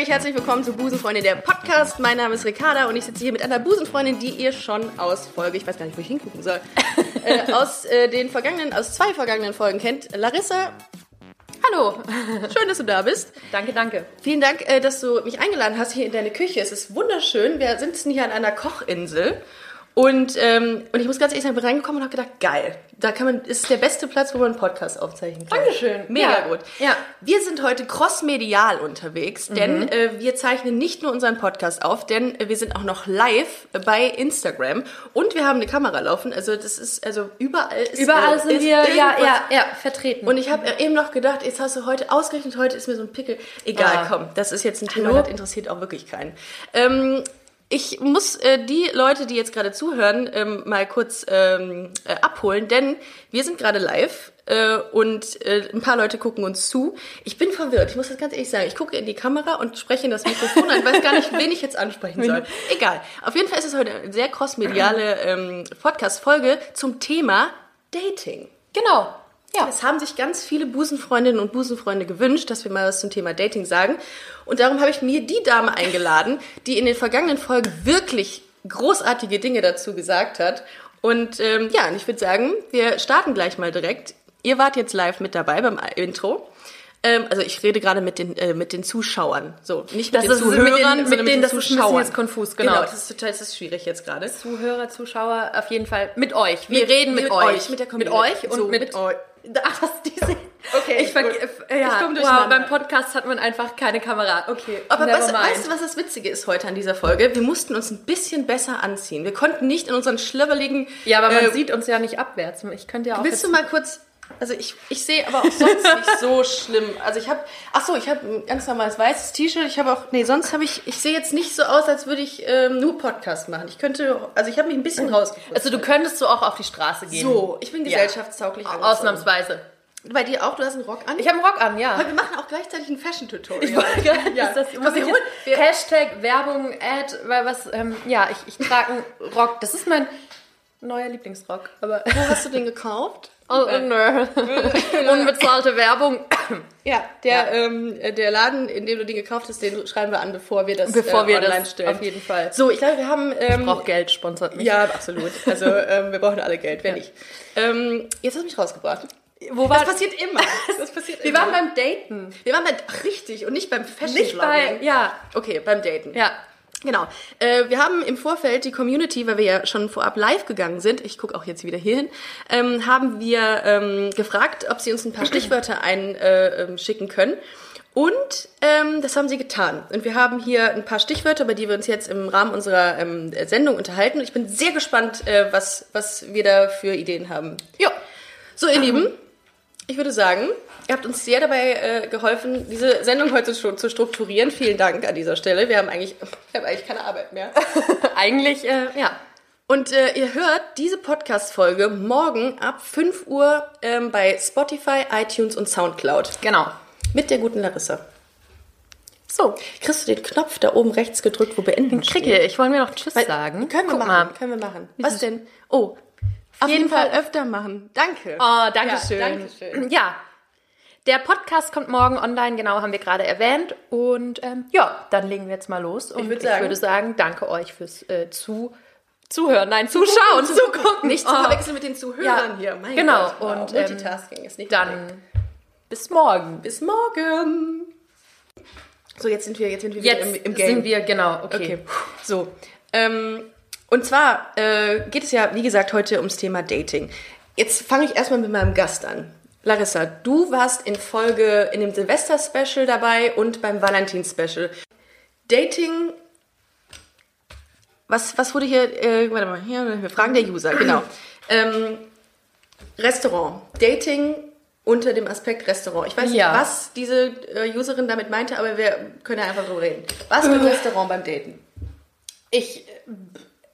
Sage ich herzlich willkommen zu Busenfreundin, der Podcast. Mein Name ist Ricarda und ich sitze hier mit einer Busenfreundin, die ihr schon aus Folge, ich weiß gar nicht, wo ich hingucken soll, äh, aus äh, den vergangenen, aus zwei vergangenen Folgen kennt. Larissa, hallo, schön, dass du da bist. Danke, danke. Vielen Dank, äh, dass du mich eingeladen hast hier in deine Küche. Es ist wunderschön. Wir sitzen hier an einer Kochinsel. Und, ähm, und ich muss ganz ehrlich sagen, ich bin reingekommen und habe gedacht, geil, da kann man, ist der beste Platz, wo man einen Podcast aufzeichnen kann. Dankeschön. Mega Ja. gut. Ja. Wir sind heute crossmedial unterwegs, denn äh, wir zeichnen nicht nur unseren Podcast auf, denn äh, wir sind auch noch live äh, bei Instagram und wir haben eine Kamera laufen. Also das ist, also überall ist Überall äh, sind ist wir, ja, ja, ja, vertreten. Und ich habe eben noch gedacht, jetzt hast du heute, ausgerechnet heute ist mir so ein Pickel. Egal, Ah. komm, das ist jetzt ein Thema, Hallo? das interessiert auch wirklich keinen. Ähm, ich muss äh, die Leute, die jetzt gerade zuhören, ähm, mal kurz ähm, äh, abholen, denn wir sind gerade live äh, und äh, ein paar Leute gucken uns zu. Ich bin verwirrt, ich muss das ganz ehrlich sagen. Ich gucke in die Kamera und spreche in das Mikrofon an. Ich weiß gar nicht, wen ich jetzt ansprechen soll. Egal. Auf jeden Fall ist es heute eine sehr crossmediale ähm, Podcast-Folge zum Thema Dating. genau. Ja. Es haben sich ganz viele Busenfreundinnen und Busenfreunde gewünscht, dass wir mal was zum Thema Dating sagen. Und darum habe ich mir die Dame eingeladen, die in den vergangenen Folgen wirklich großartige Dinge dazu gesagt hat. Und ähm, ja, und ich würde sagen, wir starten gleich mal direkt. Ihr wart jetzt live mit dabei beim Intro. Ähm, also ich rede gerade mit den, äh, mit den Zuschauern. So, nicht mit Das den ist mit Zuhörern, den- sondern mit mit denen, den das ist ein bisschen Zuschauern. jetzt konfus, genau. Genau, das ist total das ist schwierig jetzt gerade. Zuhörer, Zuschauer, auf jeden Fall mit euch. Wir Mit- reden mit, mit euch. euch, mit der Mit Community. euch und So, mit, mit euch. Ach, das diese. Okay, ich ver äh, ja, Ich komm wow, durcheinander. beim Podcast hat man einfach keine Kamera. Okay. Aber never weißt, du, was das Witzige ist heute an dieser Folge? Wir mussten uns ein bisschen besser anziehen. Wir konnten nicht in unseren schlöbbeligen... Ja, aber man äh, sieht uns ja nicht abwärts. Ich könnte ja auch Willst du mal kurz... Also ich, ich sehe aber auch sonst nicht so schlimm. Also ich habe... Ach so, ich habe ein ganz normales weißes T-Shirt. Ich habe auch... Nee, sonst habe ich... Ich sehe jetzt nicht so aus, als würde ich ähm, nur Podcast machen. Ich könnte... Also ich habe mich ein bisschen rausgefunden. Also du könntest so auch auf die Straße gehen. so, ich bin Ja. gesellschaftstauglich. angezogen. Ausnahmsweise. Bei dir auch? Du hast einen Rock an? Ich habe einen Rock an, ja. Aber wir machen auch gleichzeitig ein Fashion-Tutorial. Ich wollte nicht, Ja. dass das holen- jetzt, Hashtag Werbung, Ad, weil was, ähm, ja, ich, ich trage einen Rock. Das ist mein neuer Lieblingsrock. Aber Wo hast du den gekauft? Oh, nö. unbezahlte Werbung. Ja, der, Ähm, der Laden, in dem du den gekauft hast, den schreiben wir an, bevor wir das Bevor äh, wir online das stellen. auf jeden Fall. So, ich glaube, wir haben... Ähm, Braucht Geld, sponsert mich. ja, absolut. Also ähm, wir brauchen alle Geld, wer nicht. Ähm, jetzt hast du mich rausgebracht. Wo Das war passiert immer. Das passiert Wir immer. waren beim Daten. wir waren bei, ach, richtig, und nicht beim fashion Nicht bei, ja, Okay, beim Daten. ja. Genau. Äh, wir haben im Vorfeld die Community, weil wir ja schon vorab live gegangen sind, ich gucke auch jetzt wieder hier hin, ähm, haben wir ähm, gefragt, ob sie uns ein paar Stichwörter einschicken äh, ähm, können. Und ähm, das haben sie getan. Und wir haben hier ein paar Stichwörter, über die wir uns jetzt im Rahmen unserer ähm, Sendung unterhalten. Und ich bin sehr gespannt, äh, was, was wir da für Ideen haben. Ja. So, ihr Lieben, ich würde sagen, ihr habt uns sehr dabei äh, geholfen, diese Sendung heute zu, zu strukturieren. Vielen Dank an dieser Stelle. Wir haben eigentlich, wir haben eigentlich keine Arbeit mehr. Eigentlich, äh, ja. Und äh, ihr hört diese Podcast-Folge morgen ab 5 Uhr ähm, bei Spotify, iTunes und Soundcloud. Genau. Mit der guten Larissa. So, Kriegst du den Knopf da oben rechts gedrückt, wo beenden Kricke, ich wollte mir noch Tschüss Weil- sagen. Können wir Guck machen. mal. Können wir machen. Was denn? Oh, auf jeden jeden Fall Fall- öfter machen. Danke. Oh, danke schön. Ja, danke schön. Ja. Der Podcast kommt morgen online, genau, haben wir gerade erwähnt. Und ähm, ja, dann legen wir jetzt mal los. Und würd sagen- ich würde sagen, danke euch fürs äh, zu, Zuhören, nein, Zuschauen, zugucken. Nicht zu Oh. verwechseln mit den Zuhörern Ja, hier. Mein genau. Gott. Wow. Und, ähm, Multitasking ist nicht. Dann bis morgen. bis morgen. So, jetzt sind wir, jetzt sind wir wieder Jetzt im, im Game. sind wir, genau, okay. Okay, so. Ähm, und zwar äh, geht es ja, wie gesagt, heute ums Thema Dating. Jetzt fange ich erstmal mit meinem Gast an. Larissa, du warst in Folge, in dem Silvester-Special dabei und beim Valentin-Special. Dating, was, was wurde hier, äh, warte mal, hier, wir fragen der User, genau. Ähm, Restaurant, Dating unter dem Aspekt Restaurant. Ich weiß Ja. nicht, was diese äh, Userin damit meinte, aber wir können ja einfach drüber reden. Was ein Restaurant beim Daten? Ich,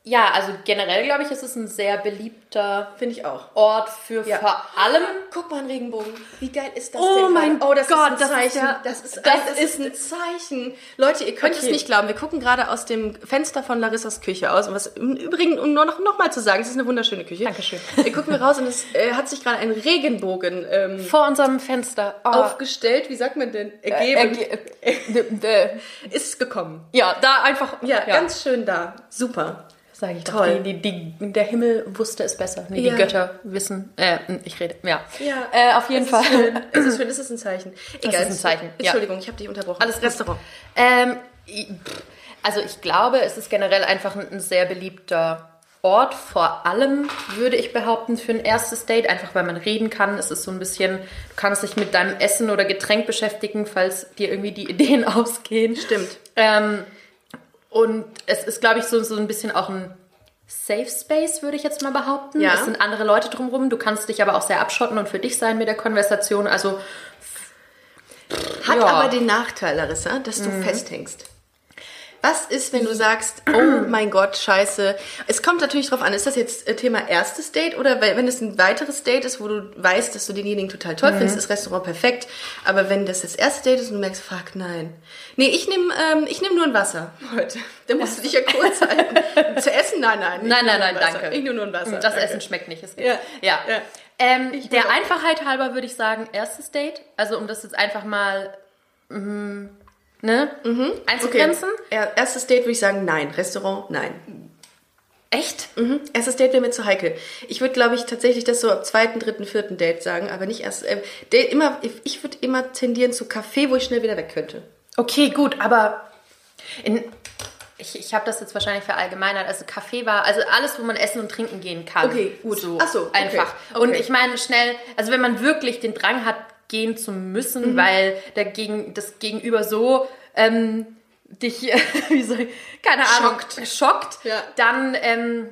Ja, also generell glaube ich, ist es ein sehr beliebter Finde ich auch. Ort für Ja. vor allem. Guck mal, ein Regenbogen. Wie geil ist das Oh denn? mein oh, das Gott, ist das ein ist Zeichen. ja- das ist, das ein, das ist- ein Zeichen. Leute, ihr könnt es Okay. nicht glauben. Wir gucken gerade aus dem Fenster von Larissas Küche aus. Und was im Übrigen, um nur noch, noch mal zu sagen, es ist eine wunderschöne Küche. Dankeschön. Wir gucken wir raus und es äh, hat sich gerade ein Regenbogen ähm, Vor unserem Fenster. Oh. aufgestellt. Wie sagt man denn? Ergeben. Erge äh, ist gekommen. ja, da einfach. Ja, ganz schön da. Super. Sag ich Toll. Doch, die, die, die, der Himmel wusste es besser. Nee, Ja. Die Götter wissen. Äh, ich rede. Ja. Ja, Äh, auf jeden es Fall. Ist schön. Es ist schön, es ist ein Zeichen. Egal. ist ein Zeichen, ja. Entschuldigung, ich habe dich unterbrochen. Alles. Restaurant. Ähm, also ich glaube, es ist generell einfach ein, ein sehr beliebter Ort. Vor allem würde ich behaupten für ein erstes Date, einfach weil man reden kann. Es ist so ein bisschen, du kannst dich mit deinem Essen oder Getränk beschäftigen, falls dir irgendwie die Ideen ausgehen. Stimmt. Ähm, und es ist, glaube ich, so, so ein bisschen auch ein Safe Space, würde ich jetzt mal behaupten. Ja. Es sind andere Leute drumherum. Du kannst dich aber auch sehr abschotten und für dich sein mit der Konversation. Also Hat Ja. Mhm. aber den Nachteil, Larissa, dass du festhängst. Was ist, wenn du sagst, oh mein Gott, scheiße. Es kommt natürlich drauf an, ist das jetzt äh, Thema erstes Date oder wenn es ein weiteres Date ist, wo du weißt, dass du denjenigen total toll Mhm. findest, ist Restaurant perfekt. Aber wenn das das erste Date ist und du merkst, fuck, nein. Nee, ich nehme ähm, ich nehm nur ein Wasser heute. Da musst du dich ja kurz halten. Zu essen? Nein, nein. Nein, nein, nein, danke. Ich nehme nur ein Wasser. Das. Essen schmeckt nicht. Es Ja, ja. ja. Ähm, der. Einfachheit halber würde ich sagen, erstes Date. Also um das jetzt einfach mal mm, ne, Okay. einzugrenzen. Er- Erstes Date würde ich sagen, nein. Restaurant, nein. Echt? Mhm. Erstes Date wäre mir zu heikel. Ich würde, glaube ich, tatsächlich das so ab zweiten, dritten, vierten Date sagen, aber nicht erst. Äh, Date immer, ich würde immer tendieren zu Kaffee, wo ich schnell wieder weg könnte. Okay, gut, aber in, ich, ich habe das jetzt wahrscheinlich verallgemeinert. Also Kaffee war, also alles, wo man essen und trinken gehen kann. Okay, gut. So, Ach so, okay. einfach. Okay. Und ich meine schnell, also wenn man wirklich den Drang hat, gehen zu müssen, Mhm. weil der Gegen, das Gegenüber so ähm, dich, wie soll ich, keine Ahnung, Schockt. schockt, Ja. dann ähm,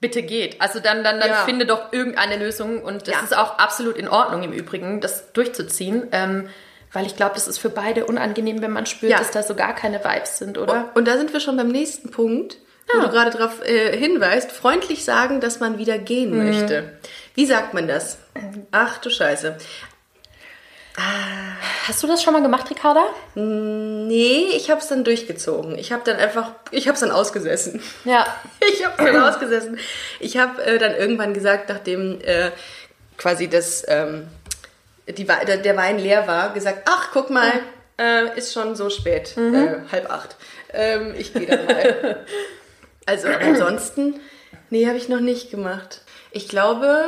bitte geht. Also dann, dann, dann Ja. finde doch irgendeine Lösung und es Ja. ist auch absolut in Ordnung im Übrigen, das durchzuziehen. Ähm, weil ich glaube, das ist für beide unangenehm, wenn man spürt, dass da so gar keine Vibes sind, oder? Und da sind wir schon beim nächsten Punkt, wo du gerade darauf äh, hinweist. Freundlich sagen, dass man wieder gehen Mhm. möchte. Wie sagt man das? Ach du Scheiße. Hast du das schon mal gemacht, Ricarda? Nee, ich habe es dann durchgezogen. Ich habe dann einfach, ich habe es dann ausgesessen. Ja. Ich habe dann ausgesessen. Ich habe äh, dann irgendwann gesagt, nachdem äh, quasi das, ähm, die, der, Wein leer war, gesagt, ach, guck mal, äh, ist schon so spät, äh, halb acht. Ähm, ich gehe dann mal. also ansonsten, nee, habe ich noch nicht gemacht. Ich glaube,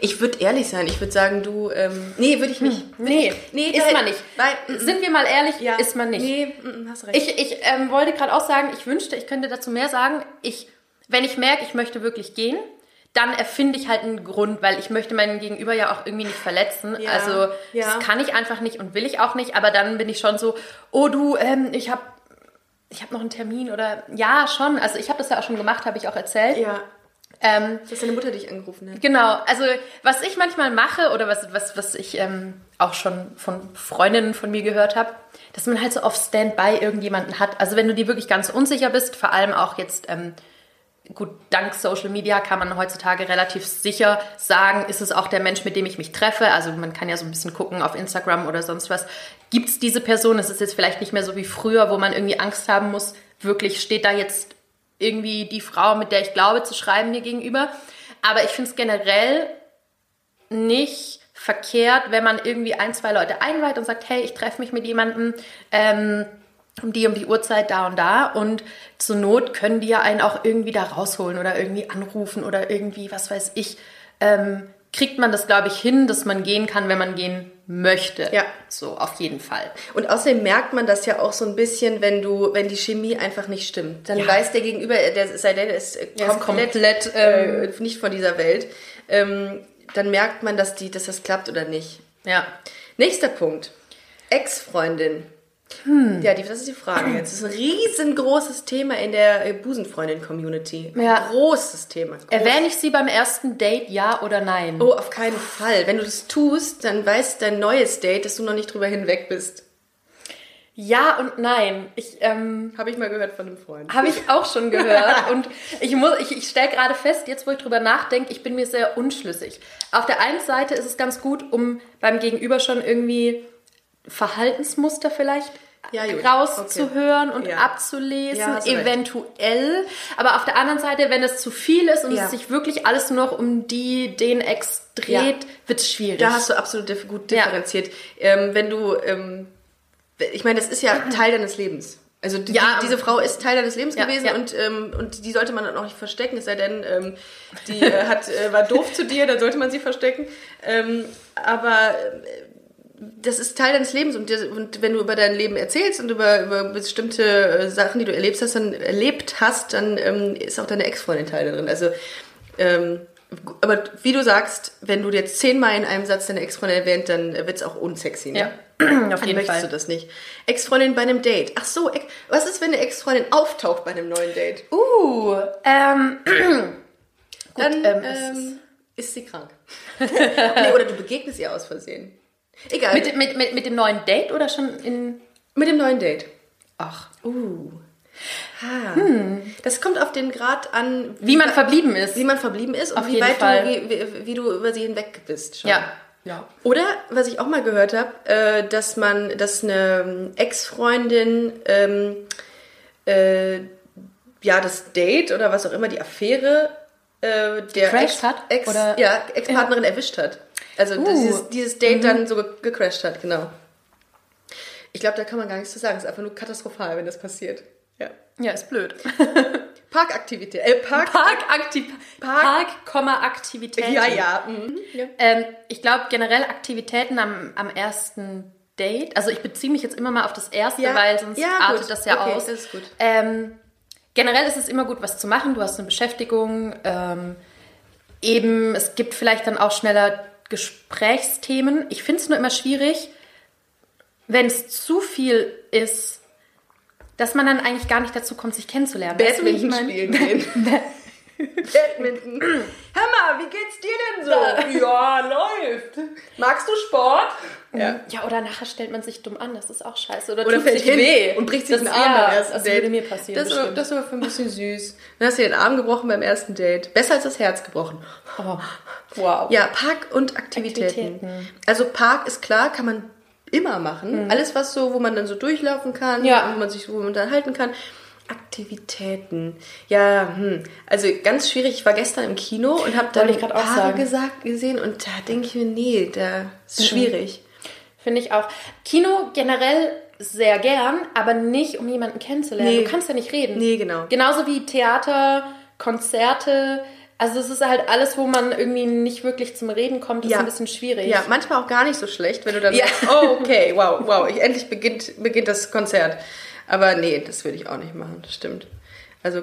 ich würde ehrlich sein. Ich würde sagen, du, ähm, nee, würde ich nicht. Nee, Nee, ist man nicht. weil- Sind wir mal ehrlich, Ja. ist man nicht. Nee, hast recht. Ich, ich ähm, wollte gerade auch sagen, ich wünschte, ich könnte dazu mehr sagen. Ich, wenn ich merke, ich möchte wirklich gehen, dann erfinde ich halt einen Grund, weil ich möchte meinen Gegenüber ja auch irgendwie nicht verletzen. Ja, Also ja. das kann ich einfach nicht und will ich auch nicht. Aber dann bin ich schon so, oh du, ähm, ich habe ich hab noch einen Termin oder ja schon. Also ich habe das ja auch schon gemacht, habe ich auch erzählt. ja, Ähm, dass deine Mutter dich angerufen hat. Genau, also was ich manchmal mache oder was, was, was ich ähm, auch schon von Freundinnen von mir gehört habe, dass man halt so auf Standby irgendjemanden hat. Also wenn du dir wirklich ganz unsicher bist, vor allem auch jetzt, ähm, gut, dank Social Media kann man heutzutage relativ sicher sagen, ist es auch der Mensch, mit dem ich mich treffe. Also man kann ja so ein bisschen gucken auf Instagram oder sonst was. Gibt es diese Person? Es ist jetzt vielleicht nicht mehr so wie früher, wo man irgendwie Angst haben muss, wirklich steht da jetzt irgendwie die Frau, mit der ich glaube, zu schreiben mir gegenüber. Aber ich finde es generell nicht verkehrt, wenn man irgendwie ein, zwei Leute einweiht und sagt, hey, ich treffe mich mit jemandem ähm, um die um die Uhrzeit da und da und zur Not können die ja einen auch irgendwie da rausholen oder irgendwie anrufen oder irgendwie, was weiß ich, ähm, kriegt man das, glaube ich, hin, dass man gehen kann, wenn man gehen möchte. Ja. So, auf jeden Fall. Und außerdem merkt man das ja auch so ein bisschen, wenn du, wenn die Chemie einfach nicht stimmt. Dann Ja. weiß der Gegenüber, der sei denn, ist äh, komplett, komplett, äh, nicht von dieser Welt. Ähm, dann merkt man, dass die, dass das klappt oder nicht. Ja. Nächster Punkt. Ex-Freundin. Hm. Ja, die, das ist die Frage jetzt. Das ist ein riesengroßes Thema in der äh, Busenfreundin-Community. Ja. Großes Thema. Groß. Erwähne ich sie beim ersten Date, ja oder nein? Oh, auf keinen Fall. Wenn du das tust, dann weiß dein neues Date, dass du noch nicht drüber hinweg bist. Ja und nein. Ich ähm, Habe ich mal gehört von einem Freund. habe ich auch schon gehört und ich muss, ich, ich stelle gerade fest, jetzt wo ich drüber nachdenke, ich bin mir sehr unschlüssig. Auf der einen Seite ist es ganz gut, um beim Gegenüber schon irgendwie Verhaltensmuster vielleicht Ja, rauszuhören und Ja. abzulesen, Ja, eventuell. Aber auf der anderen Seite, wenn es zu viel ist und es sich wirklich alles nur noch um die, den Ex dreht, wird es schwierig. Da hast du absolut gut differenziert. Ähm, wenn du, ähm, ich meine, das ist ja Teil deines Lebens. Also die, Ja. die, diese Frau ist Teil deines Lebens Ja, gewesen ja. Und, ähm, und die sollte man dann auch nicht verstecken, es sei denn, ähm, die äh, hat, äh, war doof zu dir, dann sollte man sie verstecken. Ähm, aber das ist Teil deines Lebens und, und wenn du über dein Leben erzählst und über, über bestimmte äh, Sachen, die du erlebt hast, dann erlebt hast, dann ähm, ist auch deine Ex-Freundin Teil drin. Also ähm, aber wie du sagst, wenn du jetzt zehnmal in einem Satz deine Ex-Freundin erwähnt, dann wird es auch unsexy. Ne? ja, auf Dann jeden möchtest Fall. du das nicht. Ex-Freundin bei einem Date. Ach so, was ist, wenn eine Ex-Freundin auftaucht bei einem neuen Date? Uh, ähm, gut, Dann ähm, ähm, ist sie krank. nee, oder du begegnest ihr aus Versehen. Egal. Mit, mit, mit, mit dem neuen Date oder schon in. Mit dem neuen Date. Ach. Uh. Ha. Das kommt auf den Grad an, Wie man wa- verblieben ist. wie man verblieben ist und Auf wie jeden weit Fall. du, wie, wie, wie du über sie hinweg bist. Schon. Ja. Ja. Oder was ich auch mal gehört habe, äh, dass man, dass eine ähm, Ex-Freundin ähm, äh, ja das Date oder was auch immer die Affäre äh, der Gecrashed Ex, hat? Ex, ja, Ex-Partnerin erwischt hat. Also Uh. dieses, dieses Date dann so ge gecrashed hat, genau. Ich glaube, da kann man gar nichts zu sagen. Es ist einfach nur katastrophal, wenn das passiert. Ja. Ja, ist blöd. Parkaktivität. Äh, Park. Parkaktiv Park- Park, Aktivitäten. ja, ja. Mhm. ja. Ähm, ich glaube generell Aktivitäten am, am ersten Date. Also ich beziehe mich jetzt immer mal auf das erste, Ja. weil sonst Ja, artet gut. das ja Okay, aus. das ist gut. Ähm, generell ist es immer gut, was zu machen. Du hast eine Beschäftigung. Ähm, eben, es gibt vielleicht dann auch schneller Gesprächsthemen. Ich finde es nur immer schwierig, wenn es zu viel ist, dass man dann eigentlich gar nicht dazu kommt, sich kennenzulernen. Weißt du, Badminton spielen gehen. Badminton. Hör mal, wie geht's dir denn so? ja, läuft. Magst du Sport? Ja. Ja, oder nachher stellt man sich dumm an, das ist auch scheiße. Oder, Oder tut fällt sich hin weh und bricht sich das, den Arm ja, beim ersten das Date. würde mir passieren. Das, war- bestimmt. das war für ein bisschen süß. Dann hast du den Arm gebrochen beim ersten Date. Besser als das Herz gebrochen. oh, wow. Ja, Park und Aktivitäten. Aktivitäten. Also Park ist klar, kann man immer machen. Alles was so, wo man dann so durchlaufen kann, Ja. wo man sich wo man unterhalten kann. Aktivitäten. Ja, hm. also ganz schwierig. Ich war gestern im Kino und habe Wollte ich auch sagen. gesagt, gesehen und da denke ich mir, nee, da ist schwierig. Finde ich auch. Kino generell sehr gern, aber nicht, um jemanden kennenzulernen. Nee. Du kannst ja nicht reden. Nee, genau. Genauso wie Theater, Konzerte. Also es ist halt alles, wo man irgendwie nicht wirklich zum Reden kommt, ist Ja. ein bisschen schwierig. Ja, manchmal auch gar nicht so schlecht, wenn du dann Ja. sagst, oh, okay, wow, wow, ich, endlich beginnt, beginnt das Konzert. Aber nee, das würde ich auch nicht machen, das stimmt. Also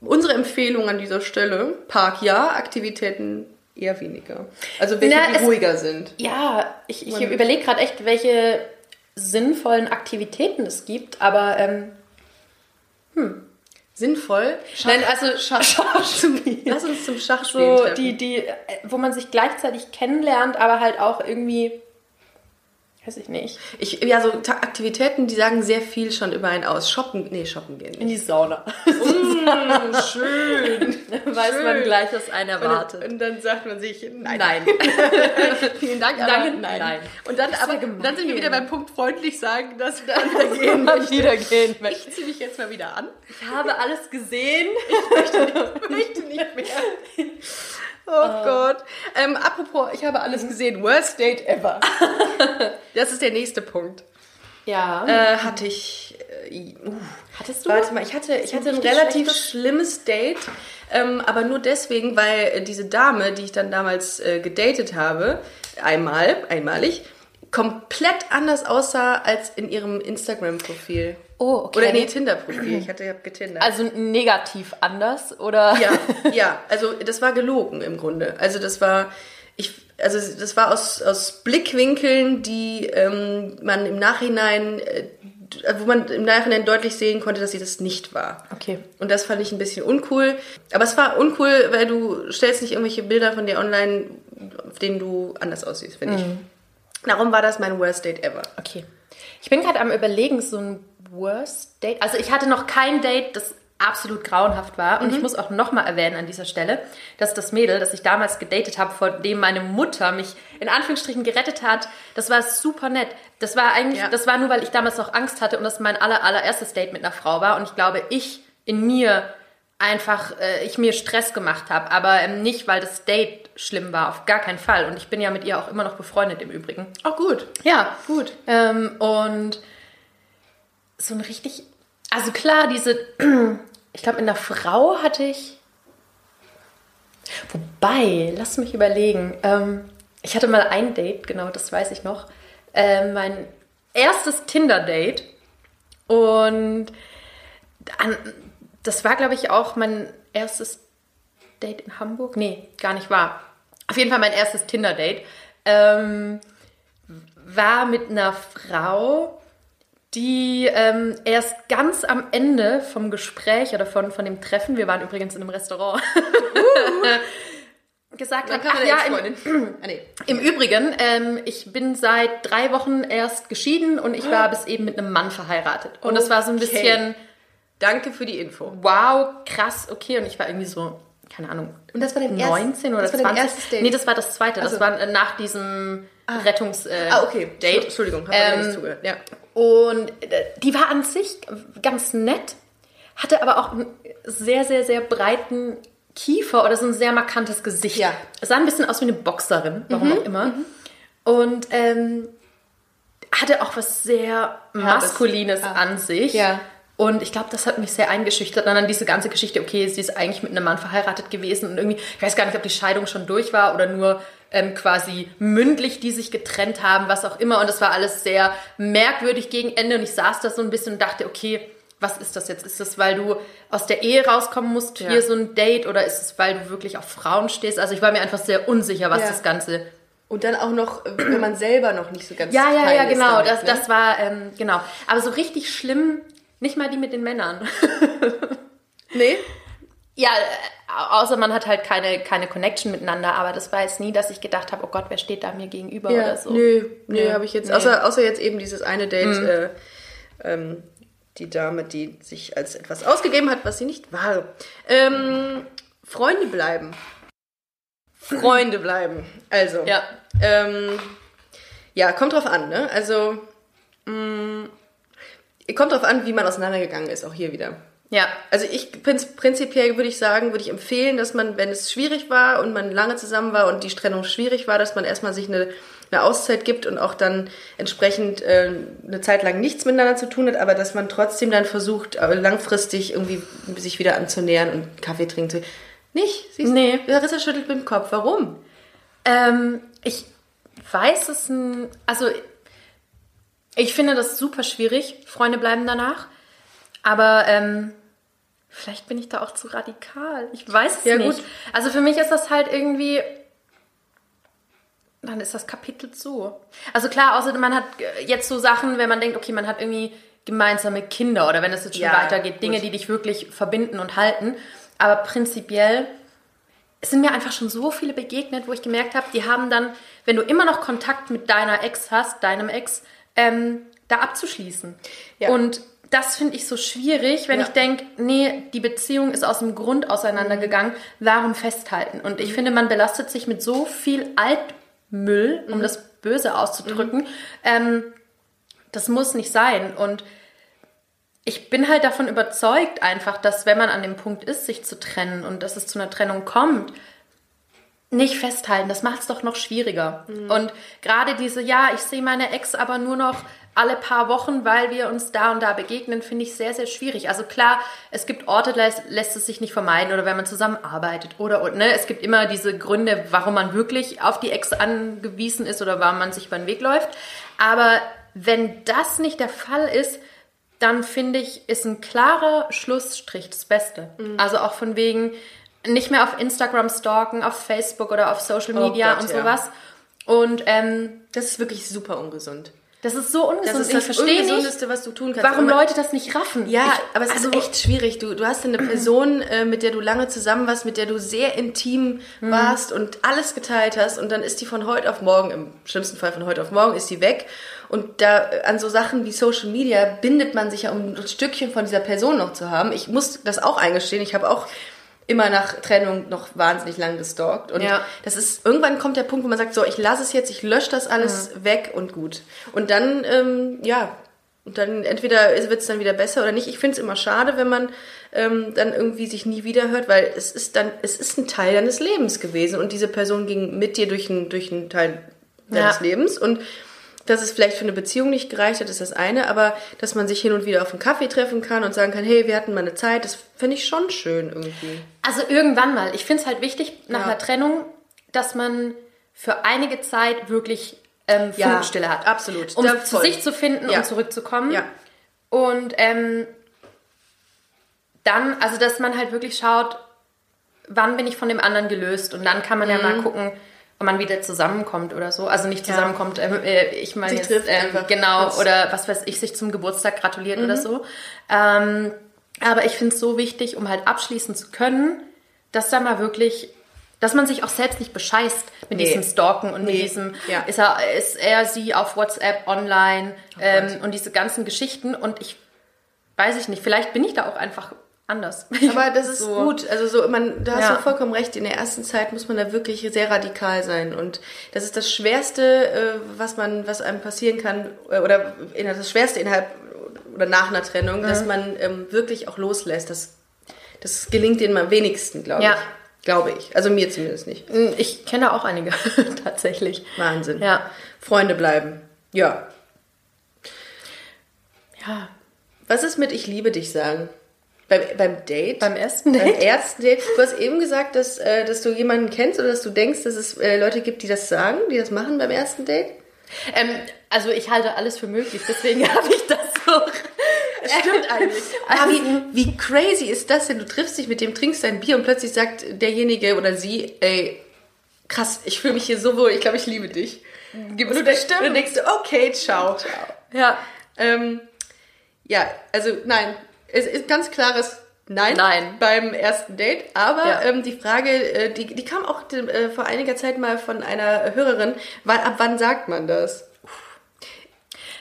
unsere Empfehlung an dieser Stelle, Park ja, Aktivitäten eher weniger. Also welche, Na, die es- ruhiger sind. Ja, ich, ich überlege gerade echt, welche sinnvollen Aktivitäten es gibt, aber ähm, Sinnvoll. Schach, nein, also Schachspielen. Lass uns zum Schachspielen so treffen. die, die, äh, wo man sich gleichzeitig kennenlernt, aber halt auch irgendwie, weiß ich nicht, ich, ja, so Aktivitäten, die sagen sehr viel schon über einen aus. Shoppen, nee, shoppen gehen in nicht. die Sauna. Mm, schön. Weiß man Schön. gleich, was einen Und, erwartet. und dann sagt man sich, nein. Nein. Vielen Dank, aber Danke, nein. nein. Und dann, aber, gemein. dann sind wir wieder beim Punkt freundlich sagen, dass wir wieder gehen man möchten. wieder gehen möchte. Ich ziehe mich jetzt mal wieder an. Ich habe alles gesehen. Ich möchte nicht mehr. Oh Gott. Ähm, apropos, ich habe alles gesehen. Worst Date ever. Das ist der nächste Punkt. Ja. Äh, hatte ich. Äh, uh, Hattest du? Warte mal, ich hatte, ich hatte ein relativ schlechtes? schlimmes Date, ähm, aber nur deswegen, weil äh, diese Dame, die ich dann damals äh, gedatet habe, einmal, einmalig, komplett anders aussah als in ihrem Instagram-Profil. Oh, okay. Oder nee, Tinder-Profil. Ich hatte ja getindert. Also negativ anders, oder? ja, ja, also das war gelogen im Grunde. Also das war, ich, also das war aus, aus Blickwinkeln, die ähm, man im Nachhinein, äh, wo man im Nachhinein deutlich sehen konnte, dass sie das nicht war. Okay. Und das fand ich ein bisschen uncool. Aber es war uncool, weil du stellst nicht irgendwelche Bilder von dir online, auf denen du anders aussiehst, finde ich. Darum war das mein Worst Date ever. Okay. Ich bin gerade am überlegen, so ein Worst Date. Also ich hatte noch kein Date, das absolut grauenhaft war. Und ich muss auch nochmal erwähnen an dieser Stelle, dass das Mädel, das ich damals gedatet habe, vor dem meine Mutter mich in Anführungsstrichen gerettet hat, das war super nett. Das war eigentlich, Ja. das war nur, weil ich damals noch Angst hatte und das mein aller, allererstes Date mit einer Frau war. Und ich glaube, ich in mir einfach, äh, ich mir Stress gemacht habe. Aber ähm, nicht, weil das Date schlimm war, auf gar keinen Fall. Und ich bin ja mit ihr auch immer noch befreundet im Übrigen. Auch gut. Ja, Gut. ähm, und so ein richtig, also klar, diese, ich glaube, in der Frau hatte ich, wobei, lass mich überlegen, ähm, ich hatte mal ein Date, genau, das weiß ich noch, ähm, mein erstes Tinder-Date und an, das war, glaube ich, auch mein erstes Date in Hamburg. Nee, gar nicht wahr. Auf jeden Fall mein erstes Tinder-Date. Ähm, war mit einer Frau, die ähm, erst ganz am Ende vom Gespräch oder von, von dem Treffen, wir waren übrigens in einem Restaurant, gesagt hat, ach ja, im, ah, nee. im Übrigen, ähm, ich bin seit drei Wochen erst geschieden und ich war bis eben mit einem Mann verheiratet. Und es war so ein Okay. bisschen, Danke für die Info. wow, krass, okay. Und ich war irgendwie so, keine Ahnung, Und das war dein 19 oder das war dein 20. erstes Date? Nee, das war das zweite. Das Also- war äh, nach diesem Rettungs äh, Ah, okay. Date. Entschuldigung, habe Ähm, nicht zugehört. Ja. Und äh, die war an sich ganz nett, hatte aber auch einen sehr, sehr, sehr breiten Kiefer oder so ein sehr markantes Gesicht. Ja. Mhm, Sah ein bisschen aus wie eine Boxerin, warum auch immer. Und ähm, hatte auch was sehr Maskulines Ah. an sich. Ja. Und ich glaube, das hat mich sehr eingeschüchtert. Und dann diese ganze Geschichte, okay, sie ist eigentlich mit einem Mann verheiratet gewesen und irgendwie, ich weiß gar nicht, ob die Scheidung schon durch war oder nur ähm, quasi mündlich, die sich getrennt haben, was auch immer. Und das war alles sehr merkwürdig gegen Ende. Und ich saß da so ein bisschen und dachte, okay, was ist das jetzt? Ist das, weil du aus der Ehe rauskommen musst, Ja. hier so ein Date? Oder ist es, weil du wirklich auf Frauen stehst? Also ich war mir einfach sehr unsicher, was Ja. das Ganze Und dann auch noch, äh, wenn man selber noch nicht so ganz ja, ja, ja, genau. damit, das, ne? das war, ähm, genau. Aber so richtig schlimm, nicht mal die mit den Männern. Nee? ja, außer man hat halt keine, keine Connection miteinander. Aber das war jetzt nie, dass ich gedacht habe, oh Gott, wer steht da mir gegenüber Ja, oder so. nö, nö, Nee. habe ich jetzt. Mhm. außer, außer jetzt eben dieses eine Date, äh, ähm, die Dame, die sich als etwas ausgegeben hat, was sie nicht war. Ähm, Freunde bleiben. Freunde bleiben. Also, Ja. ähm, ja, kommt drauf an, ne? Also, mh, kommt drauf an, wie man auseinandergegangen ist, auch hier wieder. Ja. Also ich prinz- prinzipiell würde ich sagen, würde ich empfehlen, dass man, wenn es schwierig war und man lange zusammen war und die Trennung schwierig war, dass man erstmal sich eine, eine Auszeit gibt und auch dann entsprechend äh, eine Zeit lang nichts miteinander zu tun hat, aber dass man trotzdem dann versucht, äh, langfristig irgendwie sich wieder anzunähern und Kaffee trinken zu. Nicht? Siehst du? Nee. Larissa schüttelt mit dem Kopf. Warum? Ähm, ich weiß es, also ich finde das super schwierig. Freunde bleiben danach. Aber ähm, vielleicht bin ich da auch zu radikal. Ich weiß es Ja, nicht. gut. Also für mich ist das halt irgendwie. Dann ist das Kapitel zu. Also klar, außerdem man hat äh, jetzt so Sachen, wenn man denkt, okay, man hat irgendwie gemeinsame Kinder oder wenn es jetzt schon Ja, weitergeht, Dinge, gut. die dich wirklich verbinden und halten. Aber prinzipiell es sind mir einfach schon so viele begegnet, wo ich gemerkt habe, die haben dann, wenn du immer noch Kontakt mit deiner Ex hast, deinem Ex, ähm, da abzuschließen. Ja. Und das finde ich so schwierig, wenn Ja. ich denke, nee, die Beziehung ist aus dem Grund auseinandergegangen, warum festhalten? Und ich finde, man belastet sich mit so viel Altmüll, um das böse auszudrücken. Ähm, das muss nicht sein. Und ich bin halt davon überzeugt einfach, dass wenn man an dem Punkt ist, sich zu trennen und dass es zu einer Trennung kommt, nicht festhalten. Das macht es doch noch schwieriger. Und gerade diese, ja, ich sehe meine Ex aber nur noch alle paar Wochen, weil wir uns da und da begegnen, finde ich sehr, sehr schwierig. Also klar, es gibt Orte, lässt, lässt es sich nicht vermeiden oder wenn man zusammenarbeitet oder, oder ne, es gibt immer diese Gründe, warum man wirklich auf die Ex angewiesen ist oder warum man sich über den Weg läuft. Aber wenn das nicht der Fall ist, dann finde ich, ist ein klarer Schlussstrich das Beste. Also auch von wegen nicht mehr auf Instagram stalken, auf Facebook oder auf Social Oh Media Gott, und ja. sowas. Und ähm, Das ist wirklich super ungesund. Das ist so ungesund. Das ist ich das verstehe nicht, Ungesundeste, was du tun kannst. warum Leute das nicht raffen. Ja, ich, aber es also, ist echt schwierig. Du, du hast eine Person, äh, mit der du lange zusammen warst, mit der du sehr intim Mhm. warst und alles geteilt hast und dann ist die von heute auf morgen, im schlimmsten Fall von heute auf morgen, ist die weg. Und da äh, an so Sachen wie Social Media bindet man sich ja, um ein Stückchen von dieser Person noch zu haben. Ich muss das auch eingestehen. Ich habe auch immer nach Trennung noch wahnsinnig lang gestalkt. Und Ja. das ist, irgendwann kommt der Punkt, wo man sagt, so, ich lasse es jetzt, ich lösche das alles weg und gut. Und dann, ähm, ja, und dann entweder wird es dann wieder besser oder nicht. Ich finde es immer schade, wenn man ähm, dann irgendwie sich nie wieder hört, weil es ist dann, es ist ein Teil deines Lebens gewesen und diese Person ging mit dir durch einen, durch einen Teil deines Ja. Lebens und dass es vielleicht für eine Beziehung nicht gereicht hat, ist das eine, aber dass man sich hin und wieder auf einen Kaffee treffen kann und sagen kann, hey, wir hatten mal eine Zeit, das finde ich schon schön irgendwie. Also irgendwann mal. Ich finde es halt wichtig nach Ja. einer Trennung, dass man für einige Zeit wirklich ähm, Ja, Funkstille hat. absolut. Um zu sich zu finden Ja. und zurückzukommen. Ja. Und ähm, dann, also dass man halt wirklich schaut, wann bin ich von dem anderen gelöst und dann kann man ja Mhm. mal gucken, man wieder zusammenkommt oder so. Also nicht zusammenkommt, ähm, äh, ich meine Sich jetzt, trifft einfach. genau, Das- oder was weiß ich, sich zum Geburtstag gratuliert Mhm. oder so. Ähm, aber ich finde es so wichtig, um halt abschließen zu können, dass da mal wirklich, dass man sich auch selbst nicht bescheißt mit Nee. diesem Stalken und mit Nee. diesem, Ja. Oh ist, er, ist er sie auf WhatsApp online ähm, und diese ganzen Geschichten und ich weiß ich nicht, vielleicht bin ich da auch einfach anders. Aber das ist So. gut. Also so, man, da hast Ja. du vollkommen recht. In der ersten Zeit muss man da wirklich sehr radikal sein. Und das ist das Schwerste, äh, was man, was einem passieren kann, äh, oder das Schwerste innerhalb oder nach einer Trennung, Mhm. dass man ähm, wirklich auch loslässt. Das, das gelingt denen am wenigsten, glaube Ja. ich. Glaube ich. Also mir zumindest nicht. Ich kenne auch einige, tatsächlich. Wahnsinn. Ja. Freunde bleiben. Ja. Ja, Was ist mit Ich liebe dich sagen? Beim, beim Date? beim ersten Beim Date. ersten Date. Du hast eben gesagt, dass, äh, dass du jemanden kennst oder dass du denkst, dass es äh, Leute gibt, die das sagen, die das machen beim ersten Date. Ähm, also ich halte alles für möglich, deswegen habe ich das so. Stimmt eigentlich. Aber wie, wie crazy ist das denn? Du triffst dich mit dem, trinkst dein Bier und plötzlich sagt derjenige oder sie, ey, krass, ich fühle mich hier so wohl, ich glaube, ich liebe dich. Und du, denkst, du denkst, okay, ciao. Ja. Ähm, ja, also nein, es ist ganz klares Nein, Nein. beim ersten Date. Aber Ja. ähm, die Frage, äh, die, die kam auch äh, vor einiger Zeit mal von einer Hörerin, wann, ab wann sagt man das?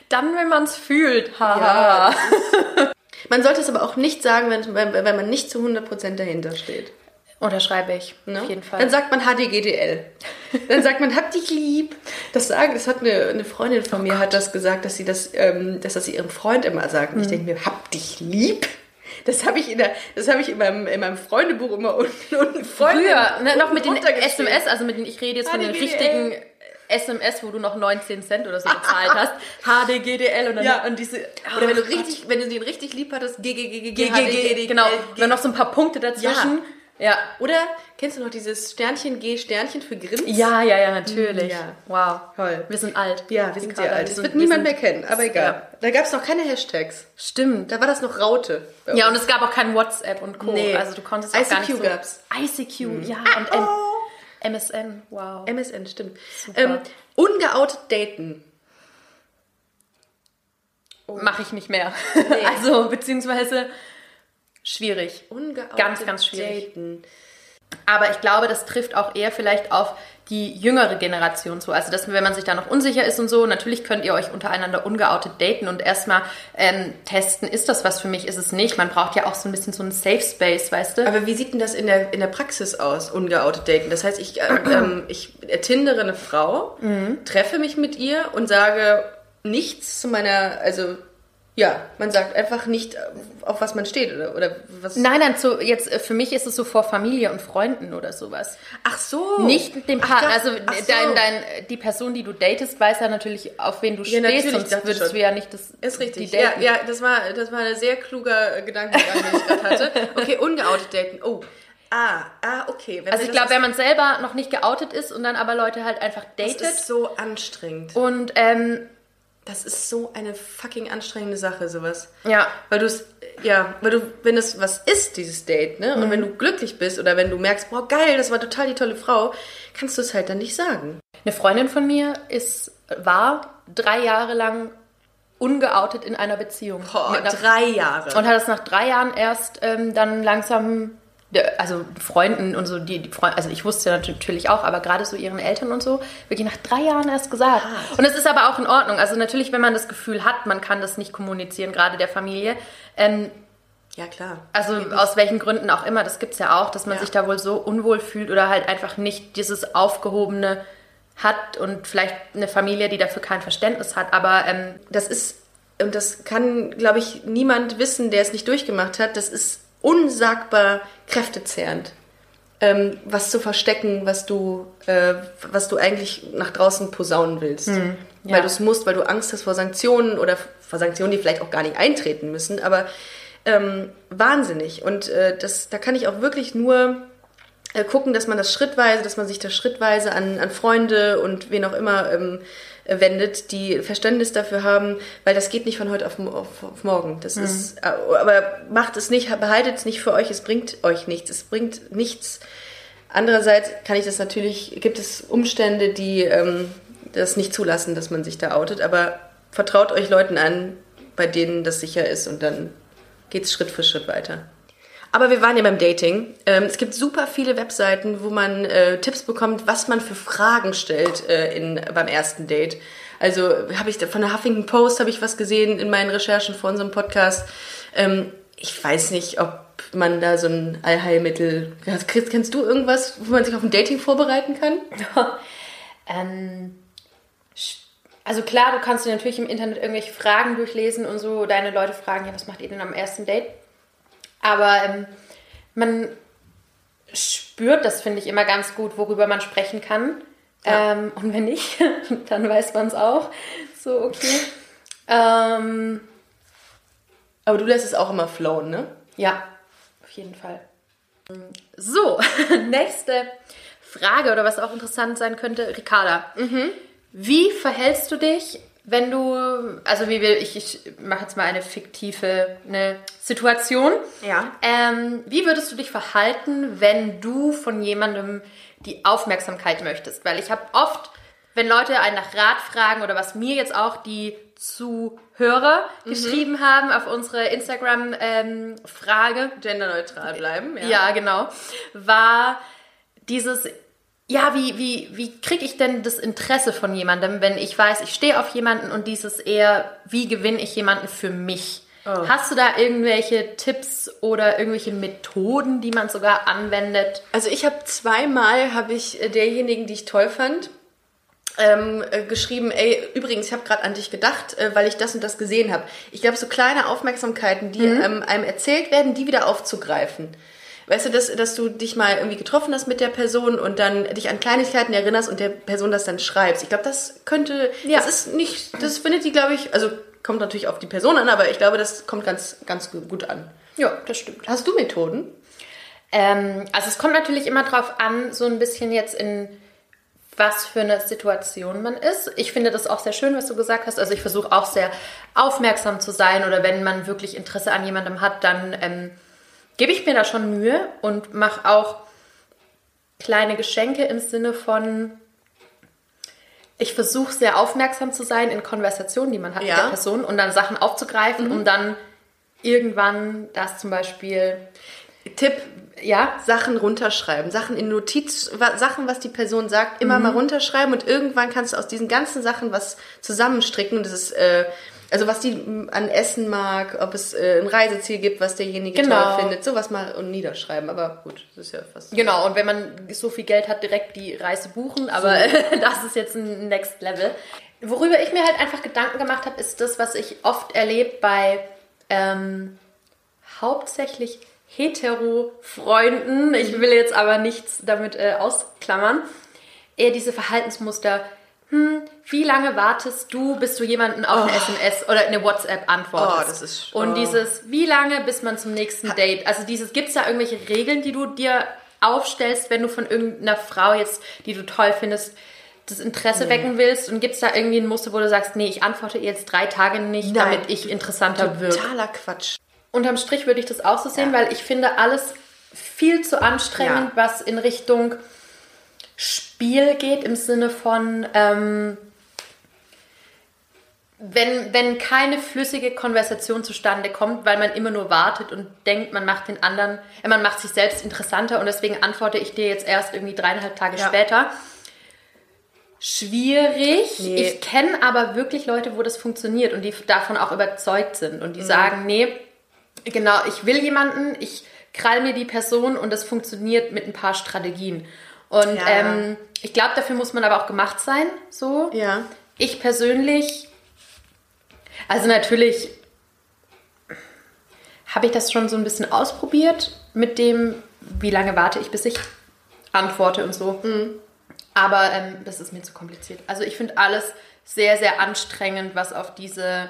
Dann, wenn man es fühlt. Haha. Ja, Man sollte es aber auch nicht sagen, wenn, wenn, wenn man nicht zu 100% dahinter steht. Unterschreibe ich. Ne? Auf jeden Fall. Dann sagt man HDGDL. Dann sagt man, hab dich lieb. Das sagen, das hat eine, eine Freundin von mir hat das gesagt, dass sie das, ähm, dass das ihrem Freund immer sagt. Und Mhm. ich denke mir, hab dich lieb. Das habe ich in der, das habe ich in meinem, in meinem Freundebuch immer unten, unten Freunde Früher, ne, noch mit den. SMS, also mit den, ich rede jetzt von den richtigen SMS, wo du noch 19 Cent oder so bezahlt hast. HDGDL und dann Ja. und diese. Oder wenn du Gott. richtig, wenn du den richtig lieb hattest, GGGG, GGG, genau. Dann noch so ein paar Punkte dazwischen. Ja. Oder kennst du noch dieses Sternchen G, Sternchen für Grims? Ja, ja, ja, natürlich. Ja. Wow. Toll. Wir sind alt. Ja, wir sind sehr alt. Das wird wir niemand mehr kennen, aber egal. Ja. Da gab es noch keine Hashtags. Stimmt. Da war das noch Raute. Ja, und es gab auch kein WhatsApp und Co. Nee. Also du konntest auch gar nicht ICQ so... gab's. ICQ, ja. Und M MSN, wow. MSN, stimmt. Ähm, ungeoutet daten. Mache ich nicht mehr. Also, beziehungsweise schwierig. Ungeoutet Ganz, ganz schwierig. daten. Aber ich glaube, das trifft auch eher vielleicht auf die jüngere Generation zu. Also, dass, wenn man sich da noch unsicher ist und so, natürlich könnt ihr euch untereinander ungeoutet daten und erstmal ähm, testen, ist das was für mich, ist es nicht. Man braucht ja auch so ein bisschen so einen Safe Space, weißt du? Aber wie sieht denn das in der, in der Praxis aus, ungeoutet daten? Das heißt, ich, äh, ähm, ich tindere eine Frau, Mhm. treffe mich mit ihr und sage nichts zu meiner, also ja, man sagt einfach nicht, auf was man steht oder, oder was. Nein, nein, so jetzt äh, für mich ist es so vor Familie und Freunden oder sowas. Ach so. Nicht dem Partner, das- also so. dein, dein, die Person, die du datest, weiß ja natürlich, auf wen du Ja, stehst, sonst würdest schon. du ja nicht das Ist richtig. die Ja, daten. ja, das war, das war ein sehr kluger äh, Gedankengang, den ich gerade hatte. Okay, ungeoutet daten. Oh. Ah, ah, okay. Wenn Also ich das glaube, wenn man selber noch nicht geoutet ist und dann aber Leute halt einfach das datet ist so anstrengend. und ähm, Das ist so eine fucking anstrengende Sache, sowas. ja, Weil du es, ja, weil du, wenn es was ist, dieses Date, ne? Und wenn Mhm. du glücklich bist oder wenn du merkst, boah, geil, das war total die tolle Frau, kannst du es halt dann nicht sagen. Eine Freundin von mir ist, war drei Jahre lang ungeoutet in einer Beziehung. Boah, drei Jahre. und hat es nach drei Jahren erst ähm, dann langsam, also Freunden und so, die, die Freunde, also ich wusste ja natürlich auch, aber gerade so ihren Eltern und so, wirklich nach drei Jahren erst gesagt. Und es ist aber auch in Ordnung. Also natürlich, wenn man das Gefühl hat, man kann das nicht kommunizieren, gerade der Familie. Ähm, ja, klar. also aus welchen Gründen auch immer, das gibt es ja auch, dass man Ja. sich da wohl so unwohl fühlt oder halt einfach nicht dieses Aufgehobene hat und vielleicht eine Familie, die dafür kein Verständnis hat. Aber ähm, Das ist, und das kann, glaube ich, niemand wissen, der es nicht durchgemacht hat, das ist unsagbar kräftezehrend. Ähm, was zu verstecken, was du, äh, was du eigentlich nach draußen posaunen willst. ja. Weil du es musst, weil du Angst hast vor Sanktionen oder vor Sanktionen, die vielleicht auch gar nicht eintreten müssen, aber ähm, wahnsinnig. Und äh, das, da kann ich auch wirklich nur äh, gucken, dass man das schrittweise, dass man sich das schrittweise an, an Freunde und wen auch immer ähm, äh, wendet, die Verständnis dafür haben, weil das geht nicht von heute auf, auf, auf morgen. Das ist, äh, aber macht es nicht, behaltet es nicht für euch, es bringt euch nichts, es bringt nichts. Andererseits kann ich das natürlich, gibt es Umstände, die ähm, das nicht zulassen, dass man sich da outet, aber vertraut euch Leuten an, bei denen das sicher ist und dann geht es Schritt für Schritt weiter. Aber wir waren ja beim Dating. Ähm, es gibt super viele Webseiten, wo man äh, Tipps bekommt, was man für Fragen stellt äh, in, beim ersten Date. Also habe ich von der Huffington Post habe ich was gesehen in meinen Recherchen vor unserem Podcast. Ähm, ich weiß nicht, ob man da so ein Allheilmittel. Chris, kennst du irgendwas, wo man sich auf ein Dating vorbereiten kann? Ähm, also klar, du kannst dir natürlich im Internet irgendwelche Fragen durchlesen und so deine Leute fragen, ja, was macht ihr denn am ersten Date? Aber ähm, man spürt das, finde ich, immer ganz gut, worüber man sprechen kann. Ja. Ähm, und wenn nicht, dann weiß man es auch. So, okay. Ähm, Aber du lässt es auch immer flowen, ne? ja, auf jeden Fall. So, nächste Frage oder was auch interessant sein könnte. Ricarda, wie verhältst du dich, wenn du, also wie wir, ich, ich mache jetzt mal eine fiktive eine Situation. Ja. Ähm, wie würdest du dich verhalten, wenn du von jemandem die Aufmerksamkeit möchtest? Weil ich habe oft, wenn Leute einen nach Rat fragen oder was mir jetzt auch die Zuhörer geschrieben haben auf unsere Instagram-Frage, Genderneutral bleiben, ja. genau, war dieses, ja, wie, wie, wie kriege ich denn das Interesse von jemandem, wenn ich weiß, ich stehe auf jemanden und dieses eher, wie gewinne ich jemanden für mich? Hast du da irgendwelche Tipps oder irgendwelche Methoden, die man sogar anwendet? Also ich habe zweimal habe ich derjenigen, die ich toll fand, ähm, äh, geschrieben, ey, übrigens, ich habe gerade an dich gedacht, äh, weil ich das und das gesehen habe. Ich glaube, so kleine Aufmerksamkeiten, die ähm, einem erzählt werden, die wieder aufzugreifen. Weißt du, dass, dass du dich mal irgendwie getroffen hast mit der Person und dann dich an Kleinigkeiten erinnerst und der Person das dann schreibst. Ich glaube, das könnte, Ja. das ist nicht, das findet die, glaube ich, also kommt natürlich auf die Person an, aber ich glaube, das kommt ganz, ganz gut an. Ja, das stimmt. Hast du Methoden? Ähm, also es kommt natürlich immer drauf an, so ein bisschen jetzt in was für eine Situation man ist. Ich finde das auch sehr schön, was du gesagt hast. Also ich versuche auch sehr aufmerksam zu sein oder wenn man wirklich Interesse an jemandem hat, dann ähm, gebe ich mir da schon Mühe und mache auch kleine Geschenke im Sinne von, ich versuche sehr aufmerksam zu sein in Konversationen, die man hat Ja. mit der Person und dann Sachen aufzugreifen, um dann irgendwann das zum Beispiel, Tipp, ja, Sachen runterschreiben, Sachen in Notiz, Sachen, was die Person sagt, immer mal runterschreiben und irgendwann kannst du aus diesen ganzen Sachen was zusammenstricken. Und das ist, äh, also was die an Essen mag, ob es äh, ein Reiseziel gibt, was derjenige Genau. toll findet, sowas mal und niederschreiben, aber gut, das ist ja fast. Genau, und wenn man so viel Geld hat, direkt die Reise buchen, aber das ist jetzt ein Next Level. Worüber ich mir halt einfach Gedanken gemacht habe, ist das, was ich oft erlebe bei ähm, hauptsächlich hetero-Freunden. Ich will jetzt aber nichts damit äh, ausklammern. Eher diese Verhaltensmuster. Hm, wie lange wartest du, bis du jemanden auf eine SMS oder eine WhatsApp antwortest? Oh, das ist- Und oh. dieses, wie lange, bis man zum nächsten Date? Also dieses, gibt es da irgendwelche Regeln, die du dir aufstellst, wenn du von irgendeiner Frau jetzt, die du toll findest, das Interesse wecken willst? Und gibt es da irgendwie ein Muster, wo du sagst, nee, ich antworte jetzt drei Tage nicht, Nein. damit ich interessanter wirke? Totaler Quatsch. Unterm Strich würde ich das auch so sehen, Ja. weil ich finde alles viel zu anstrengend, Ja. was in Richtung Spiel geht im Sinne von, ähm, wenn, wenn keine flüssige Konversation zustande kommt, weil man immer nur wartet und denkt, man macht den anderen, äh, man macht sich selbst interessanter und deswegen antworte ich dir jetzt erst irgendwie dreieinhalb Tage Ja. später. Schwierig. Nee. Ich kenne aber wirklich Leute, wo das funktioniert und die davon auch überzeugt sind und die Mhm. sagen, nee, genau, ich will jemanden, ich krall mir die Person und das funktioniert mit ein paar Strategien. Und Ja. ähm, ich glaube, dafür muss man aber auch gemacht sein, so. Ja. Ich persönlich, also natürlich habe ich das schon so ein bisschen ausprobiert mit dem, wie lange warte ich, bis ich antworte und so. Aber ähm, das ist mir zu kompliziert. Also ich finde alles sehr, sehr anstrengend, was auf diese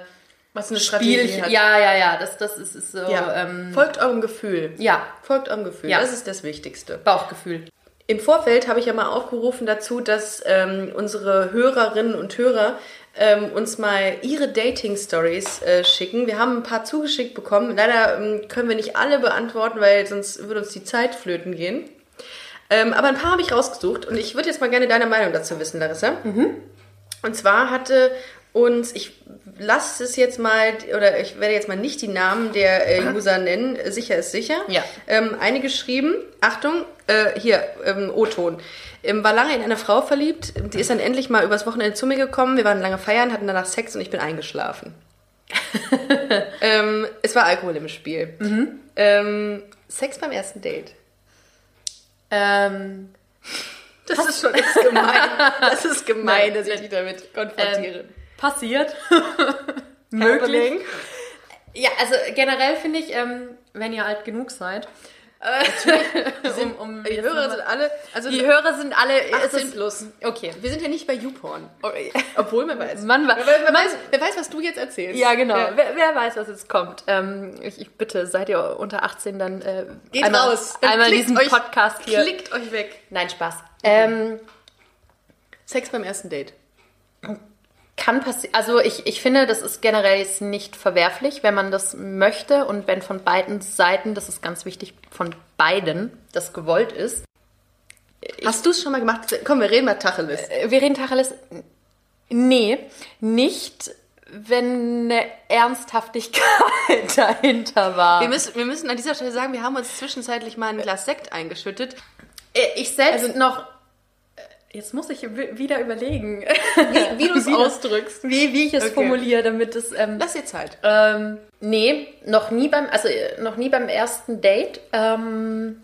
Was eine Spiel, Strategie hat. ja, ja, ja, das, das ist, ist so, Ja. ähm, Folgt eurem Gefühl. ja, Folgt eurem Gefühl. Ja. Das ist das Wichtigste. Bauchgefühl. Im Vorfeld habe ich ja mal aufgerufen dazu, dass ähm, unsere Hörerinnen und Hörer ähm, uns mal ihre Dating-Stories äh, schicken. Wir haben ein paar zugeschickt bekommen. Leider ähm, können wir nicht alle beantworten, weil sonst würde uns die Zeit flöten gehen. Ähm, aber ein paar habe ich rausgesucht und ich würde jetzt mal gerne deine Meinung dazu wissen, Larissa. Und zwar hatte uns, ich lasse es jetzt mal, oder ich werde jetzt mal nicht die Namen der äh, User nennen, sicher ist sicher. Ja. Ähm, eine geschrieben, Achtung, äh, hier, ähm, O-Ton. Ähm, war lange in eine Frau verliebt, die ist dann endlich mal übers Wochenende zu mir gekommen, wir waren lange feiern, hatten danach Sex und ich bin eingeschlafen. ähm, es war Alkohol im Spiel. Ähm, Sex beim ersten Date. Ähm, Das ist schon das ist gemein. Das ist gemein, dass ich dich damit konfrontiere. Passiert. Möglich. Ja, also generell finde ich, ähm, wenn ihr alt genug seid, um, um Die Hörer sind alle, also die Hörer sind alle 18 plus. Okay. Wir sind ja nicht bei YouPorn. Obwohl man weiß. Man wa- wer, wer, weiß wer weiß, was du jetzt erzählst. Ja, genau. Ja. Wer, wer weiß, was jetzt kommt. Ähm, ich, ich bitte, seid ihr unter 18, dann äh, Geht einmal, raus. Dann einmal diesen euch- Podcast hier. Klickt euch weg. Nein, Spaß. Ähm, Sex beim ersten Date. Kann passieren. Also ich, ich finde, das ist generell jetzt nicht verwerflich, wenn man das möchte und wenn von beiden Seiten, das ist ganz wichtig, von beiden das gewollt ist. Hast du es schon mal gemacht? Komm, wir reden mal Tacheles. Äh, Wir reden Tacheles. Nee, nicht, wenn eine Ernsthaftigkeit dahinter war. Wir müssen, wir müssen an dieser Stelle sagen, wir haben uns zwischenzeitlich mal ein Glas Sekt eingeschüttet. Äh, Ich selbst noch. Jetzt muss ich wi- wieder überlegen, Wie, wie du es ausdrückst. wie, wie ich es Okay. formuliere, damit es. Ähm, Lass dir Zeit. ähm, nee, noch nie beim, also äh, noch nie beim ersten Date. Ähm,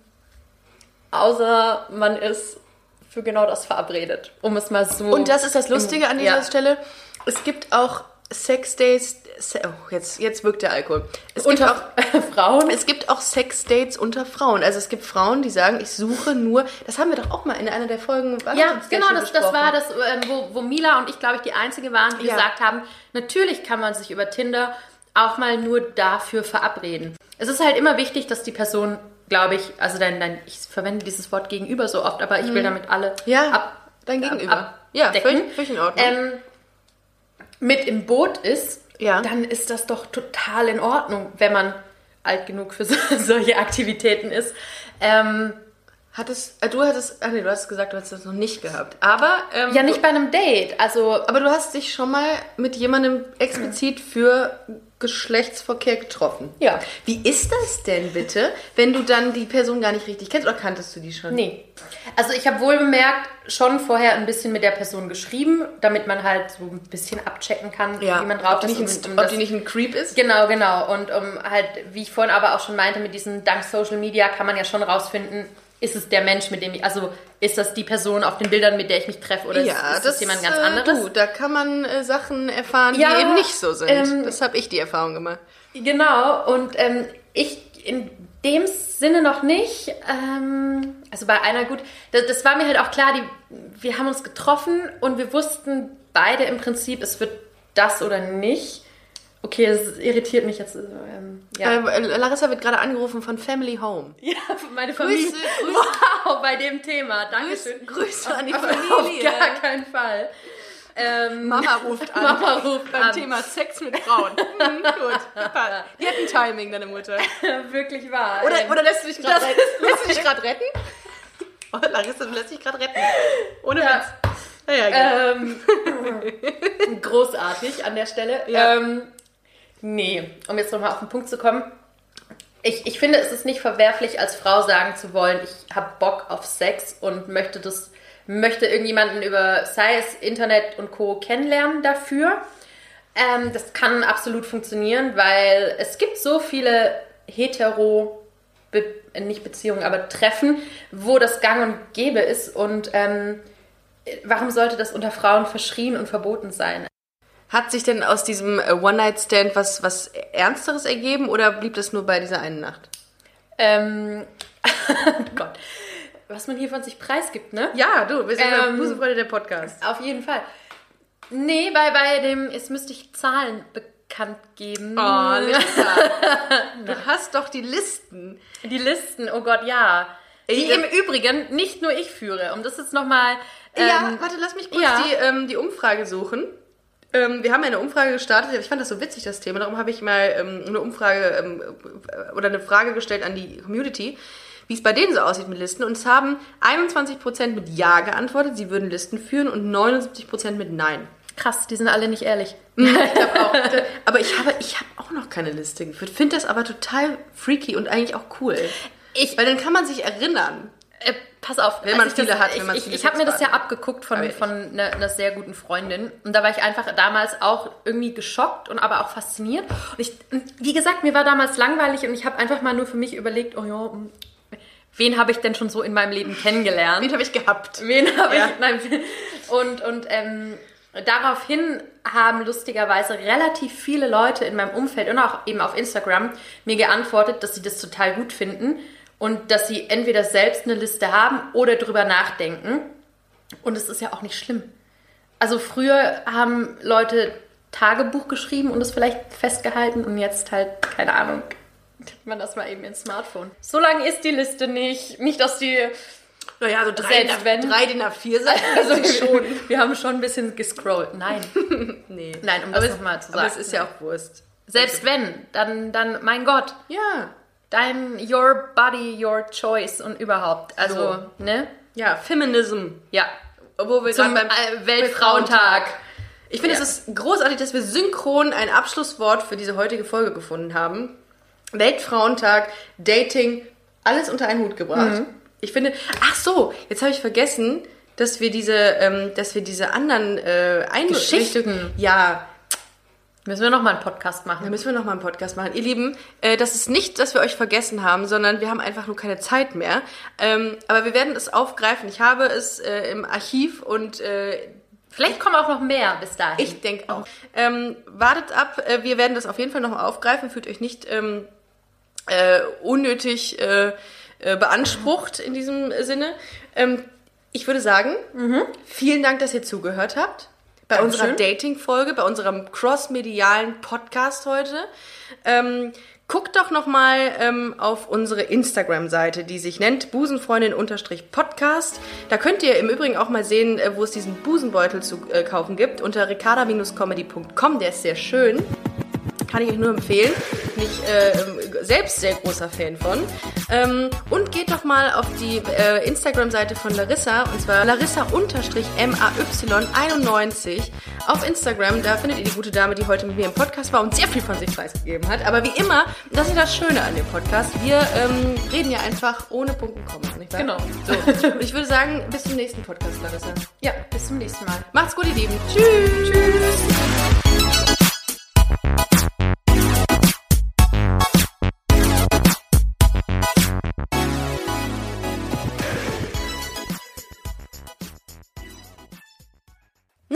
außer man ist für genau das verabredet, um es mal so. Und das ist das Lustige an dieser Ja. Stelle. Es gibt auch Sex-Dates. Se oh, jetzt, jetzt wirkt der Alkohol. Es gibt auch unter Frauen. Es gibt auch Sex-Dates unter Frauen. Also es gibt Frauen, die sagen, ich suche nur. Das haben wir doch auch mal in einer der Folgen. Ja, genau, das, das war das, ähm, wo, wo Mila und ich, glaube ich, die Einzige waren, die Ja. gesagt haben, natürlich kann man sich über Tinder auch mal nur dafür verabreden. Es ist halt immer wichtig, dass die Person, glaube ich, also dein, dein, ich verwende dieses Wort gegenüber so oft, aber ich will damit alle Mhm. Ja, ab, dein Gegenüber. ab- ja, völlig, völlig in Ordnung. ähm, mit im Boot ist, Ja. dann ist das doch total in Ordnung, wenn man alt genug für so, solche Aktivitäten ist. Ähm, hattest, äh, du hattest, ah nee, du hast gesagt, du hast das noch nicht gehabt. Aber, ähm, ja, nicht bei einem Date. Also aber du hast dich schon mal mit jemandem explizit für Geschlechtsverkehr getroffen. Ja. Wie ist das denn bitte, wenn du dann die Person gar nicht richtig kennst oder kanntest du die schon? Nee. Also ich habe wohl bemerkt, schon vorher ein bisschen mit der Person geschrieben, damit man halt so ein bisschen abchecken kann, Ja, wie man drauf ob, die ist. nicht ein, und- und ob die nicht ein Creep ist? Genau, genau. Und um halt, wie ich vorhin aber auch schon meinte, mit diesem dank Social Media kann man ja schon rausfinden, ist es der Mensch, mit dem ich, also ist das die Person auf den Bildern, mit der ich mich treffe oder ist, ist das, jemand ganz äh, anderes? Du, da kann man äh, Sachen erfahren, Ja, die eben nicht so sind. ähm, das habe ich die Erfahrung gemacht. Genau, und ähm, ich in dem Sinne noch nicht. Ähm, also bei einer gut, das, das war mir halt auch klar, die, wir haben uns getroffen und wir wussten beide im Prinzip, es wird das oder nicht. Okay, es irritiert mich jetzt. Ähm, ja. Ähm, äh, Larissa wird gerade angerufen von Family Home. ja, meine Familie. Grüße, Grüße. Wow, bei dem Thema. Dankeschön. Grüße an die Auf Familie. gar keinen Fall. Ähm, Mama ruft an. Mama ruft beim an. Thema Sex mit Frauen. Hm, gut. Die hat ein Timing, deine Mutter. wirklich wahr. Oder, Ähm, oder lässt du dich gerade retten? Lässt du dich gerade retten? Oh, Larissa, du lässt dich gerade retten. Ohne Ja. Witz. Ja, ja, genau. Ähm, großartig an der Stelle. Ja. Ähm, nee, um jetzt nochmal auf den Punkt zu kommen. Ich, ich finde, es ist nicht verwerflich, als Frau sagen zu wollen, ich habe Bock auf Sex und möchte das, möchte irgendjemanden über, es Internet und Co. kennenlernen dafür. Ähm, das kann absolut funktionieren, weil es gibt so viele hetero, Be nicht Beziehungen, aber Treffen, wo das gang und gäbe ist und ähm, warum sollte das unter Frauen verschrien und verboten sein? Hat sich denn aus diesem äh, One-Night-Stand was, was Ernsteres ergeben oder blieb das nur bei dieser einen Nacht? Ähm, Gott, was man hier von sich preisgibt, ne? Ja, du, wir sind ja Ähm, Busenfreunde der Podcast. Auf jeden Fall. Nee, bei, bei dem, jetzt müsste ich Zahlen bekannt geben. Oh, Lisa. du hast doch die Listen. Die Listen, oh Gott, ja. Die Ich- im Übrigen nicht nur ich führe. Um das jetzt nochmal. Ähm, ja, warte, lass mich kurz ja. die, ähm, die Umfrage suchen. Ähm, wir haben eine Umfrage gestartet. Ich fand das so witzig, das Thema. Darum habe ich mal ähm, eine Umfrage ähm, äh, oder eine Frage gestellt an die Community, wie es bei denen so aussieht mit Listen. Und es haben 21% mit Ja geantwortet, sie würden Listen führen und 79% mit Nein. Krass, die sind alle nicht ehrlich. Auch, aber ich habe, ich habe auch noch keine Liste geführt. Finde das aber total freaky und eigentlich auch cool. Ich- Weil dann kann man sich erinnern. Pass auf, Wenn man ich viele das, hat, wenn ich, man ich, viele ich habe mir das ja abgeguckt von, Aber ich- von einer, einer sehr guten Freundin und da war ich einfach damals auch irgendwie geschockt und aber auch fasziniert. Und ich, wie gesagt, mir war damals langweilig und ich habe einfach mal nur für mich überlegt, oh ja, hm, wen habe ich denn schon so in meinem Leben kennengelernt? Den habe ich gehabt. Wen habe Ja. ich? Nein. Und, und ähm, daraufhin haben lustigerweise relativ viele Leute in meinem Umfeld und auch eben auf Instagram mir geantwortet, dass sie das total gut finden und dass sie entweder selbst eine Liste haben oder drüber nachdenken. Und es ist ja auch nicht schlimm. Also früher haben Leute Tagebuch geschrieben und es vielleicht festgehalten und jetzt halt, keine Ahnung, tippt man das mal eben ins Smartphone. So lang ist die Liste nicht. Nicht, dass die Naja, so drei, Selbst wenn- drei DIN A4 Seiten. also Also schon. Wir haben schon ein bisschen gescrollt. Nein. Nee. Nein, um aber das nochmal zu Aber es sagen. ist ja auch Wurst. Selbst wenn, dann, dann, mein Gott, Ja. Dein, your body, your choice und überhaupt. Also, So. ne? Ja, Feminism. Ja. Wo wir Zum äh, Weltfrauentag. Ich finde, Ja. es ist großartig, dass wir synchron ein Abschlusswort für diese heutige Folge gefunden haben. Weltfrauentag, Dating, alles unter einen Hut gebracht. Mhm. Ich finde, ach so, jetzt habe ich vergessen, dass wir diese, ähm, dass wir diese anderen äh, Einrichtungen- Geschichten. Ja, Müssen wir nochmal einen Podcast da machen. müssen wir noch mal einen Podcast machen. Ihr Lieben, äh, das ist nicht, dass wir euch vergessen haben, sondern wir haben einfach nur keine Zeit mehr. Ähm, aber wir werden es aufgreifen. Ich habe es äh, im Archiv und äh, Vielleicht kommen auch noch mehr bis dahin. ich denke auch. Ähm, wartet ab, äh, wir werden das auf jeden Fall noch mal aufgreifen. Fühlt euch nicht ähm, äh, unnötig äh, beansprucht in diesem Sinne. Ähm, ich würde sagen, vielen Dank, dass ihr zugehört habt. Bei Dankeschön. unserer Dating-Folge, bei unserem cross-medialen Podcast heute. Ähm, guckt doch noch mal ähm, auf unsere Instagram-Seite, die sich nennt busenfreundin-podcast. Da könnt ihr im Übrigen auch mal sehen, äh, wo es diesen Busenbeutel zu äh, kaufen gibt, unter ricarda-comedy.com. Der ist sehr schön. Kann ich euch nur empfehlen. Bin ich äh, selbst sehr großer Fan von. Ähm, und geht doch mal auf die äh, Instagram-Seite von Larissa, und zwar larissa-may91 auf Instagram. Da findet ihr die gute Dame, die heute mit mir im Podcast war und sehr viel von sich preisgegeben hat. Aber wie immer, das ist das Schöne an dem Podcast. Wir ähm, reden ja einfach ohne Punkt und Komma, nicht wahr? Genau. So. Ich würde sagen, bis zum nächsten Podcast, Larissa. ja, bis zum nächsten Mal. Macht's gut, ihr Lieben. Tschüss. Tschüss.